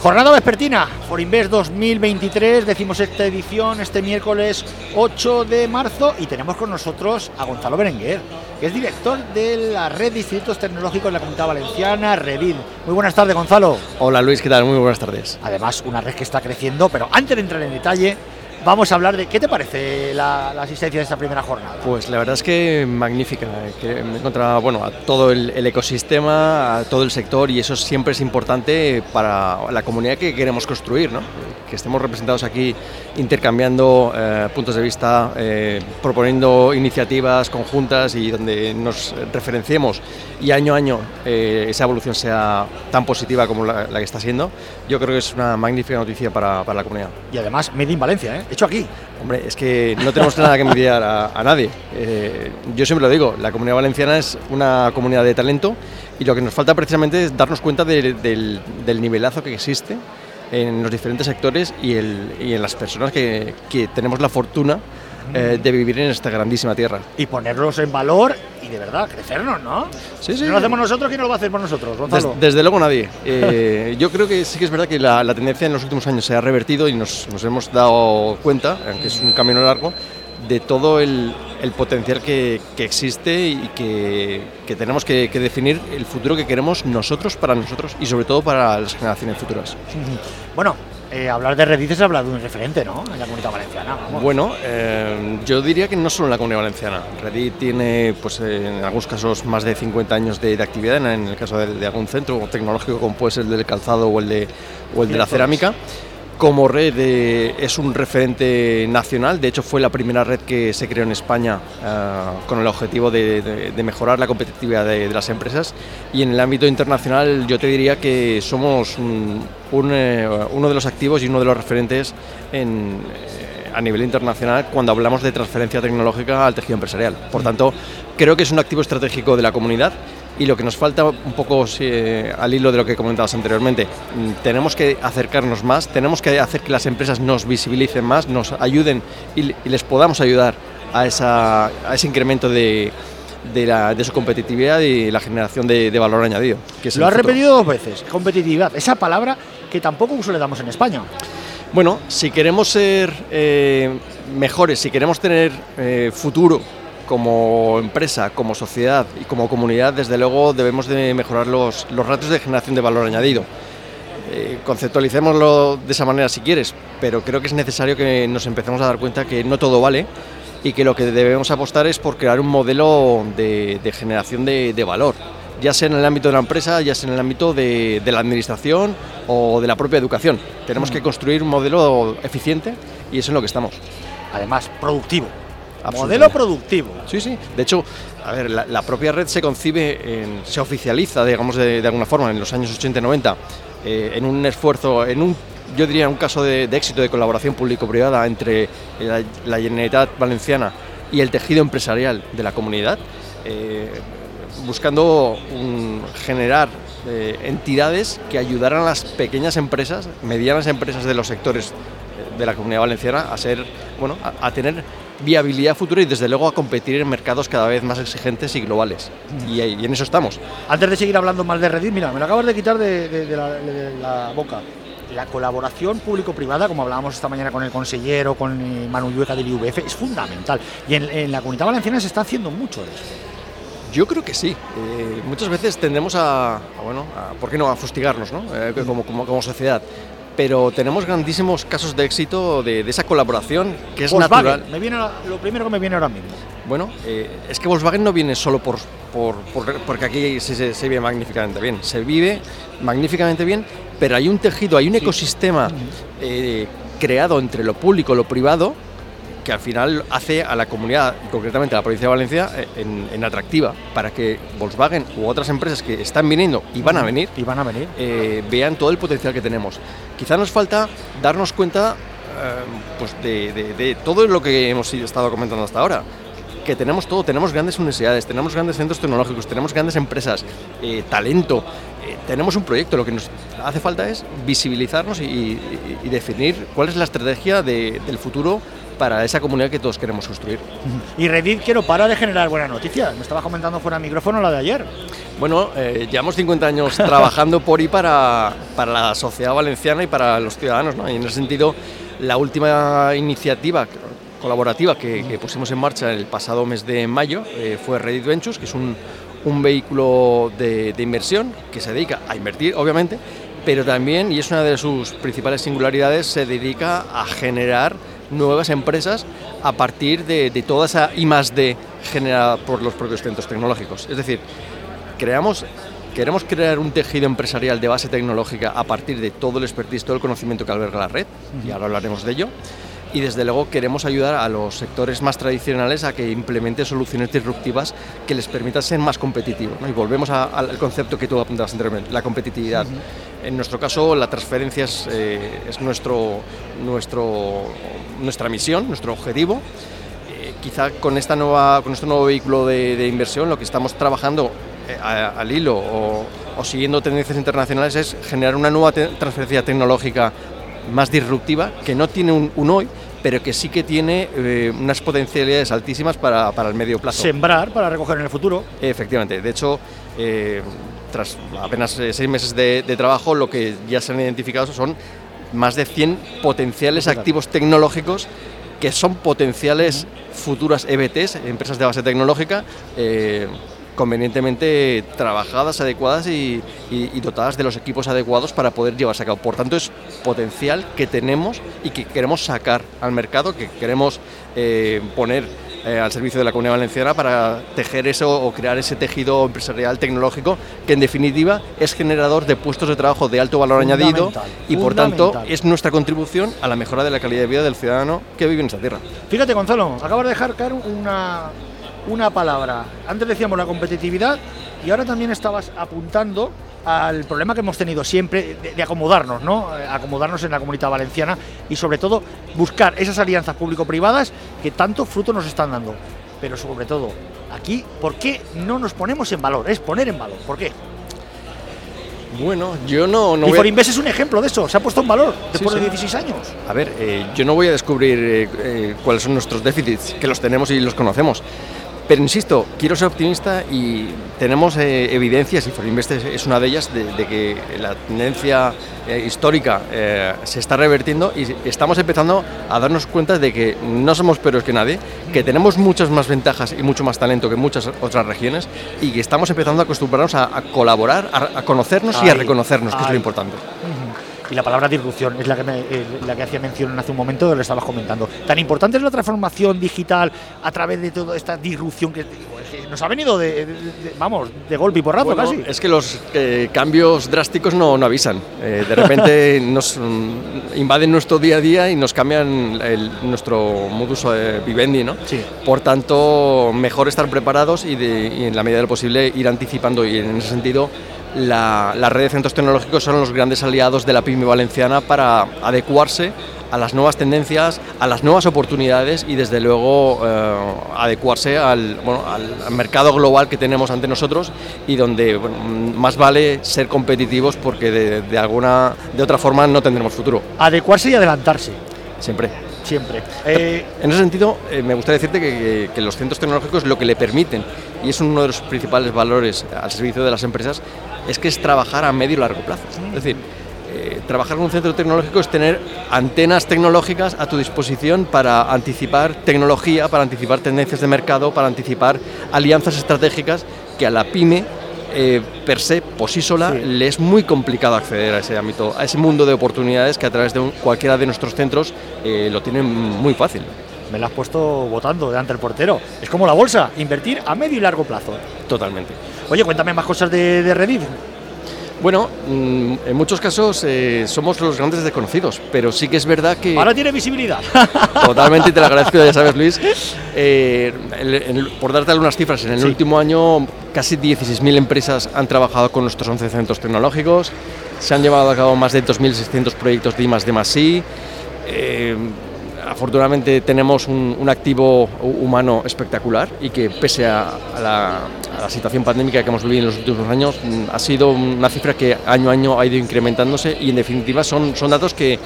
Jornada vespertina, Forinvest 2023, decimos esta edición este miércoles 8 de marzo y tenemos con nosotros a Gonzalo Berenguer, que es director de la Red de Institutos Tecnológicos de la Comunidad Valenciana, Revin. Muy buenas tardes, Gonzalo. Hola Luis, ¿qué tal? Muy buenas tardes. Además, una red que está creciendo, pero antes de entrar en detalle, vamos a hablar de qué te parece la, asistencia de esta primera jornada. Pues la verdad es que magnífica, que me encontrado bueno, a todo el, ecosistema, a todo el sector y eso siempre es importante para la comunidad que queremos construir, ¿no? Que estemos representados aquí intercambiando eh, puntos de vista, eh, proponiendo iniciativas conjuntas y donde nos referenciemos y año a año eh, esa evolución sea tan positiva como la, que está siendo, yo creo que es una magnífica noticia para, para la comunidad. Y además, Made in Valencia, ¿eh? hecho aquí. Hombre, es que no tenemos nada que envidiar a, nadie. Eh, yo siempre lo digo, la comunidad valenciana es una comunidad de talento y lo que nos falta precisamente es darnos cuenta del, del, nivelazo que existe en los diferentes sectores y, el, y en las personas que, que tenemos la fortuna eh, de vivir en esta grandísima tierra. Y ponerlos en valor y de verdad crecernos, ¿no? Sí, sí. Si no lo hacemos nosotros, ¿quién lo va a hacer por nosotros, Gonzalo? desde luego nadie. Eh, yo creo que sí que es verdad que la, tendencia en los últimos años se ha revertido y nos, hemos dado cuenta, aunque es un camino largo, de todo el, potencial que, existe y que, tenemos que, que, definir el futuro que queremos nosotros para nosotros y sobre todo para las generaciones futuras. Bueno, eh, hablar de Reddit es hablar de un referente, ¿no? En la comunidad valenciana. Bueno, eh, yo diría que no solo en la comunidad valenciana. Reddit tiene, pues en algunos casos, más de 50 años de, actividad, en, el caso de, algún centro tecnológico como puede ser el del calzado o el de, o el de la cerámica como red es un referente nacional, de hecho fue la primera red que se creó en España eh, con el objetivo de, mejorar la competitividad de, las empresas. Y en el ámbito internacional yo te diría que somos eh, uno de los activos y uno de los referentes eh, a nivel internacional cuando hablamos de transferencia tecnológica al tejido empresarial. Por tanto, creo que es un activo estratégico de la comunidad y lo que nos falta un poco al hilo de lo que comentabas anteriormente, mm, tenemos que acercarnos más, tenemos que hacer que las empresas nos visibilicen más, nos ayuden y, les podamos ayudar a, esa, ese incremento de, de, su competitividad y la generación de, valor añadido. Que lo has repetido dos veces, competitividad, esa palabra que tampoco uso le damos en España. Bueno, si queremos ser eh, mejores, si queremos tener eh, futuro como empresa, como sociedad y como comunidad, desde luego debemos de mejorar los, los ratios de generación de valor añadido. Eh, conceptualicémoslo de esa manera si quieres, pero creo que es necesario que nos empecemos a dar cuenta que no todo vale y que lo que debemos apostar es por crear un modelo de, generación de, valor, ya sea en el ámbito de la empresa, ya sea en el ámbito de, de la administración o de la propia educación. Tenemos que construir un modelo eficiente y eso es en lo que estamos. Además, productivo Modelo productivo. Sí, sí. De hecho, a ver, la, propia red se concibe, se oficializa, digamos, de, alguna forma, en los años 80 y 90, eh, en un esfuerzo, en un, yo diría, un caso de, éxito de colaboración público-privada entre la, Generalitat Valenciana y el tejido empresarial de la comunidad, eh, buscando generar eh, entidades que ayudaran a las pequeñas empresas, medianas empresas de los sectores de la comunidad valenciana a ser, bueno, a tener viabilidad futura y desde luego a competir en mercados cada vez más exigentes y globales. Y, en eso estamos. Antes de seguir hablando más de Reddit, mira, me lo acabas de quitar de, la, boca. La colaboración público-privada, como hablábamos esta mañana con el consejero, con Manu Llueca del IVF, es fundamental. Y en, la comunidad valenciana se está haciendo mucho de eso. Yo creo que sí. Eh, muchas veces tendemos a, bueno, ¿por qué no?, a fustigarnos, ¿no? Eh, como, como, como sociedad pero tenemos grandísimos casos de éxito de, esa colaboración que es natural. Me viene lo primero que me viene ahora mismo. Bueno, eh, es que Volkswagen no viene solo por, porque aquí se, se, vive magníficamente bien, se vive magníficamente bien, pero hay un tejido, hay un ecosistema eh, creado entre lo público y lo privado que al final hace a la comunidad, concretamente a la provincia de Valencia, eh, en, atractiva para que Volkswagen u otras empresas que están viniendo y van a venir, y van a venir. Eh, vean todo el potencial que tenemos. Quizá nos falta darnos cuenta eh, pues de, todo lo que hemos estado comentando hasta ahora que tenemos todo, tenemos grandes universidades, tenemos grandes centros tecnológicos, tenemos grandes empresas, talento, tenemos un proyecto, lo que nos hace falta es visibilizarnos y, definir cuál es la estrategia del futuro para esa comunidad que todos queremos construir. Y Reddit que no para de generar buenas noticias. Me estaba comentando fuera de micrófono la de ayer. Bueno, eh, llevamos 50 años trabajando por y para, para la sociedad valenciana y para los ciudadanos. ¿no? Y en ese sentido, la última iniciativa colaborativa que, pusimos en marcha el pasado mes de mayo eh, fue Reddit Ventures, que es un, un vehículo de, de inversión que se dedica a invertir, obviamente, pero también, y es una de sus principales singularidades, se dedica a generar nuevas empresas a partir de, toda esa I D generada por los propios centros tecnológicos. Es decir, creamos, queremos crear un tejido empresarial de base tecnológica a partir de todo el expertise, todo el conocimiento que alberga la red, y ahora hablaremos de ello y desde luego queremos ayudar a los sectores más tradicionales a que implementen soluciones disruptivas que les permitan ser más competitivos. Y volvemos al concepto que tú apuntabas anteriormente, la competitividad. En nuestro caso, la transferencia es, eh, nuestro, nuestro, nuestra misión, nuestro objetivo. Eh, quizá con, esta nueva, con este nuevo vehículo de, inversión lo que estamos trabajando eh, al hilo o, o, siguiendo tendencias internacionales es generar una nueva transferencia tecnológica más disruptiva, que no tiene un, hoy, pero que sí que tiene eh, unas potencialidades altísimas para, para, el medio plazo. Sembrar para recoger en el futuro. Efectivamente. De hecho, eh, tras apenas eh, seis meses de, trabajo, lo que ya se han identificado son más de 100 potenciales activos tecnológicos que son potenciales futuras EBTs, empresas de base tecnológica, convenientemente trabajadas, adecuadas y, dotadas de los equipos adecuados para poder llevarse a cabo. Por tanto, es potencial que tenemos y que queremos sacar al mercado, que queremos eh, poner eh, al servicio de la comunidad valenciana para tejer eso o crear ese tejido empresarial tecnológico que en definitiva es generador de puestos de trabajo de alto valor añadido y por tanto es nuestra contribución a la mejora de la calidad de vida del ciudadano que vive en esta tierra. Fíjate Gonzalo, acabas de dejar caer una, una palabra. Antes decíamos la competitividad y ahora también estabas apuntando al problema que hemos tenido siempre de, acomodarnos, ¿no? Eh, acomodarnos en la comunidad valenciana y sobre todo buscar esas alianzas público-privadas que tanto fruto nos están dando. Pero sobre todo, aquí, ¿por qué no nos ponemos en valor? Es poner en valor. ¿Por qué? Bueno, yo no... no y Forinvest es un ejemplo de eso, se ha puesto en valor después de 16 años. A ver, eh, yo no voy a descubrir eh, cuáles son nuestros déficits, que los tenemos y los conocemos. Pero insisto, quiero ser optimista y tenemos eh, evidencias, y Forinvest es una de ellas, de, que la tendencia eh, histórica eh, se está revertiendo y estamos empezando a darnos cuenta de que no somos peores que nadie, que tenemos muchas más ventajas y mucho más talento que muchas otras regiones y que estamos empezando a acostumbrarnos a, colaborar, a, conocernos y a reconocernos, que es lo importante. Y la palabra disrupción es la que, eh, la que hacía mención hace un momento, lo estabas comentando. Tan importante es la transformación digital a través de toda esta disrupción que, nos ha venido de, vamos, de golpe y porrazo casi. Es que los eh, cambios drásticos no, no avisan. Eh, de repente nos mm, invaden nuestro día a día y nos cambian nuestro modus vivendi, ¿no? Sí. Por tanto, mejor estar preparados y, y en la medida de lo posible ir anticipando y en ese sentido la, red de centros tecnológicos son los grandes aliados de la pyme valenciana para adecuarse a las nuevas tendencias, a las nuevas oportunidades y desde luego eh, adecuarse al, mercado global que tenemos ante nosotros y donde más vale ser competitivos porque de, alguna de otra forma no tendremos futuro. Adecuarse y adelantarse. Siempre. Siempre. Eh, en ese sentido, eh, me gustaría decirte que, que los centros tecnológicos lo que le permiten, y es uno de los principales valores al servicio de las empresas, es que es trabajar a medio y largo plazo. Es decir, eh, trabajar con un centro tecnológico es tener antenas tecnológicas a tu disposición para anticipar tecnología, para anticipar tendencias de mercado, para anticipar alianzas estratégicas que a la pyme eh, per se, por sí sola, le es muy complicado acceder a ese ámbito, a ese mundo de oportunidades que a través de cualquiera de nuestros centros eh, lo tienen muy fácil. Me la has puesto votando delante del portero. Es como la bolsa, invertir a medio y largo plazo. Totalmente. Oye, cuéntame más cosas de, de Reddit. Bueno, mm, en muchos casos eh, somos los grandes desconocidos, pero sí que es verdad que... Ahora tiene visibilidad. Totalmente, te lo agradezco, ya sabes Luis. Eh, por darte algunas cifras, en el último año casi 16.000 empresas han trabajado con nuestros 11 centros tecnológicos, se han llevado a cabo más de 2.600 proyectos de I+, de eh, afortunadamente tenemos un, activo humano espectacular y que pese a, la, situación pandémica que hemos vivido en los últimos años, mm, ha sido una cifra que año a año ha ido incrementándose y en definitiva son, son datos que,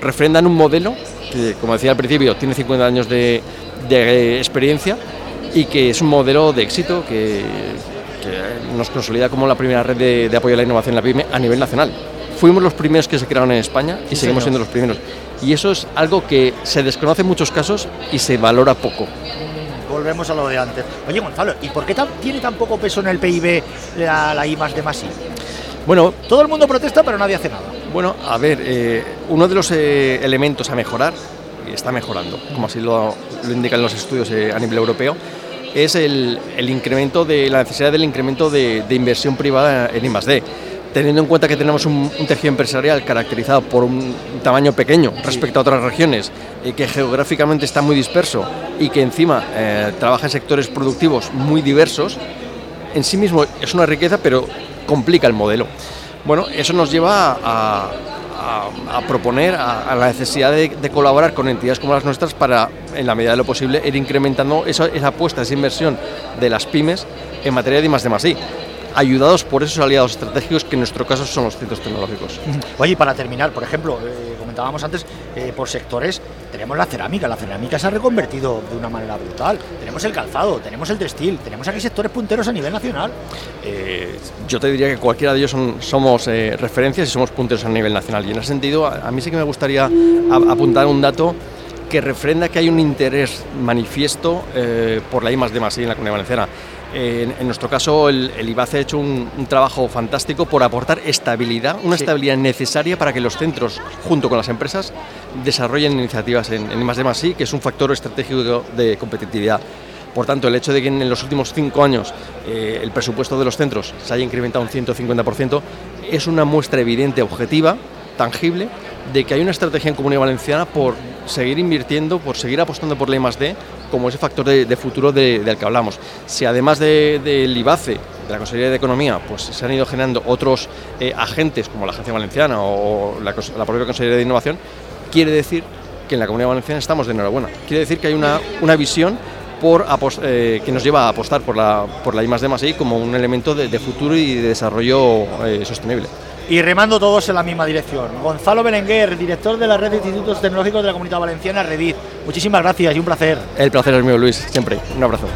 refrendan un modelo que, como decía al principio, tiene 50 años de, experiencia y que es un modelo de éxito que, nos consolida como la primera red de, apoyo a la innovación en la PyME a nivel nacional. Fuimos los primeros que se crearon en España y seguimos siendo los primeros. Y eso es algo que se desconoce en muchos casos y se valora poco volvemos a lo de antes. Oye, Gonzalo, ¿y por qué tiene tan poco peso en el PIB la, la I más de más I? Bueno, todo el mundo protesta, pero nadie hace nada. Bueno, a ver, eh, uno de los eh, elementos a mejorar, y está mejorando, como así lo, indican los estudios eh, a nivel europeo, es el, incremento de la necesidad del incremento de, inversión privada en I+D teniendo en cuenta que tenemos un, tejido empresarial caracterizado por un tamaño pequeño respecto a otras regiones y que geográficamente está muy disperso y que encima eh, trabaja en sectores productivos muy diversos, en sí mismo es una riqueza, pero complica el modelo. Bueno, eso nos lleva a, proponer a, la necesidad de, colaborar con entidades como las nuestras para, en la medida de lo posible, ir incrementando esa, esa apuesta, esa inversión de las pymes en materia de más de más ayudados por esos aliados estratégicos que en nuestro caso son los centros tecnológicos. Oye, y para terminar, por ejemplo, eh, comentábamos antes, eh, por sectores, tenemos la cerámica, la cerámica se ha reconvertido de una manera brutal, tenemos el calzado, tenemos el textil, tenemos aquí sectores punteros a nivel nacional. Eh, yo te diría que cualquiera de ellos somos referencias y somos punteros a nivel nacional, y en ese sentido a, mí sí que me gustaría apuntar un dato que refrenda que hay un interés manifiesto por la I más de más en la Comunidad Valenciana. En, nuestro caso, el, IBACE ha hecho un, trabajo fantástico por aportar estabilidad, una estabilidad necesaria para que los centros, junto con las empresas, desarrollen iniciativas en, en I, que es un factor estratégico de competitividad. Por tanto, el hecho de que en los últimos cinco años eh, el presupuesto de los centros se haya incrementado un 150% es una muestra evidente, objetiva, tangible, de que hay una estrategia en Comunidad Valenciana por seguir invirtiendo, por seguir apostando por la I+D como ese factor de, futuro del que hablamos. Si además del de, IBACE, de la Consejería de Economía, pues se han ido generando otros eh, agentes como la Agencia Valenciana o la, propia Consejería de Innovación, quiere decir que en la Comunidad Valenciana estamos de enhorabuena. Quiere decir que hay una, una visión eh, que nos lleva a apostar por la, por la como un elemento de, futuro y de desarrollo eh, sostenible y remando todos en la misma dirección. Gonzalo Berenguer, director de la Red de Institutos Tecnológicos de la Comunidad Valenciana, Redit. Muchísimas gracias y un placer. El placer es mío, Luis, siempre. Un abrazo.